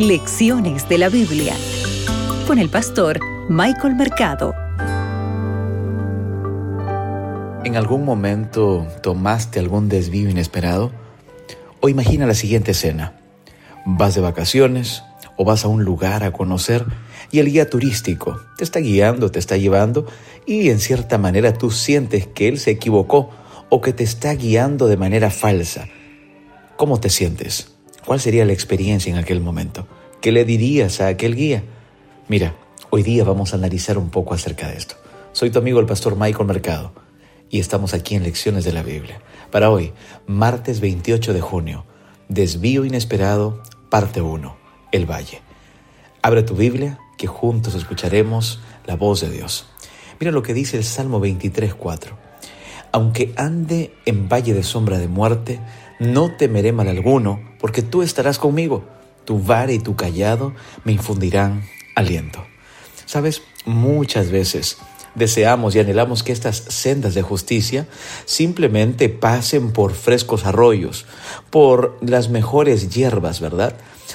Lecciones de la Biblia con el pastor Michael Mercado. ¿En algún momento tomaste algún desvío inesperado? O imagina la siguiente escena. Vas de vacaciones o vas a un lugar a conocer y el guía turístico te está guiando, te está llevando y en cierta manera tú sientes que él se equivocó o que te está guiando de manera falsa. ¿Cómo te sientes? ¿Cuál sería la experiencia en aquel momento? ¿Qué le dirías a aquel guía? Mira, hoy día vamos a analizar un poco acerca de esto. Soy tu amigo el pastor Michael Mercado y estamos aquí en Lecciones de la Biblia. Para hoy, martes 28 de junio, Desvío Inesperado, parte 1, El Valle. Abre tu Biblia, que juntos escucharemos la voz de Dios. Mira lo que dice el Salmo 23, 4. Aunque ande en valle de sombra de muerte, no temeré mal alguno, porque tú estarás conmigo. Tu vara y tu callado me infundirán aliento. Sabes, muchas veces deseamos y anhelamos que estas sendas de justicia simplemente pasen por frescos arroyos, por las mejores hierbas, ¿verdad?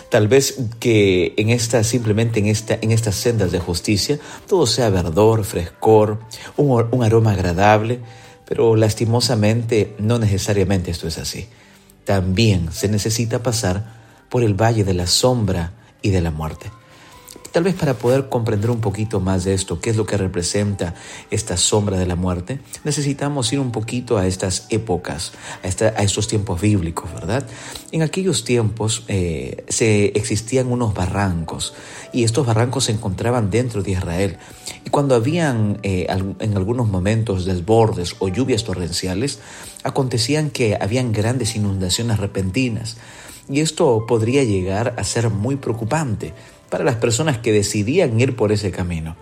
Tal vez que en esta, simplemente en, esta, en estas sendas de justicia, todo sea verdor, frescor, un, un aroma agradable, pero lastimosamente no necesariamente esto es así. También se necesita pasar por el valle de la sombra y de la muerte. Tal vez para poder comprender un poquito más de esto, qué es lo que representa esta sombra de la muerte, necesitamos ir un poquito a estas épocas, a, estos tiempos bíblicos, ¿verdad? En aquellos tiempos eh, se existían unos barrancos y estos barrancos se encontraban dentro de Israel. Y cuando habían eh, en algunos momentos desbordes o lluvias torrenciales, acontecían que habían grandes inundaciones repentinas. Y esto podría llegar a ser muy preocupante para las personas que decidían ir por ese camino.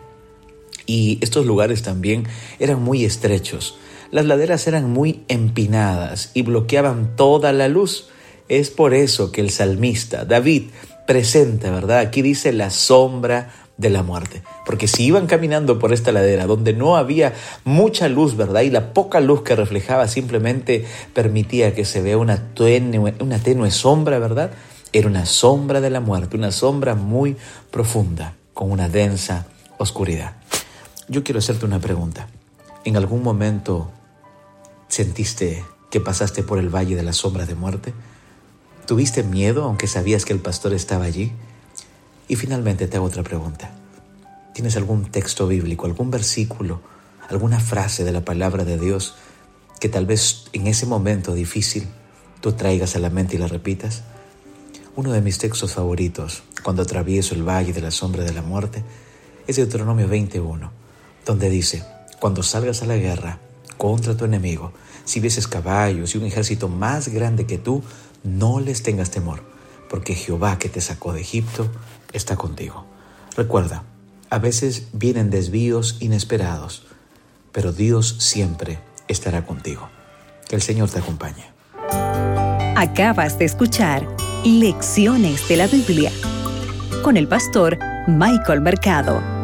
Y estos lugares también eran muy estrechos. Las laderas eran muy empinadas y bloqueaban toda la luz. Es por eso que el salmista David presenta, ¿verdad? Aquí dice la sombra de la muerte. Porque si iban caminando por esta ladera donde no había mucha luz, ¿verdad? Y la poca luz que reflejaba simplemente permitía que se vea una tenue, sombra, ¿verdad? Era una sombra de la muerte, una sombra muy profunda, con una densa oscuridad. Yo quiero hacerte una pregunta. ¿En algún momento sentiste que pasaste por el valle de la sombra de muerte? ¿Tuviste miedo aunque sabías que el pastor estaba allí? Y finalmente te hago otra pregunta. ¿Tienes algún texto bíblico, algún versículo, alguna frase de la palabra de Dios que tal vez en ese momento difícil tú traigas a la mente y la repitas? Uno de mis textos favoritos, cuando atravieso el valle de la sombra de la muerte, es Deuteronomio 21, donde dice, cuando salgas a la guerra contra tu enemigo, si vieses caballos y un ejército más grande que tú, no les tengas temor, porque Jehová que te sacó de Egipto está contigo. Recuerda, a veces vienen desvíos inesperados, pero Dios siempre estará contigo. Que el Señor te acompañe. Acabas de escuchar Lecciones de la Biblia con el pastor Michael Mercado.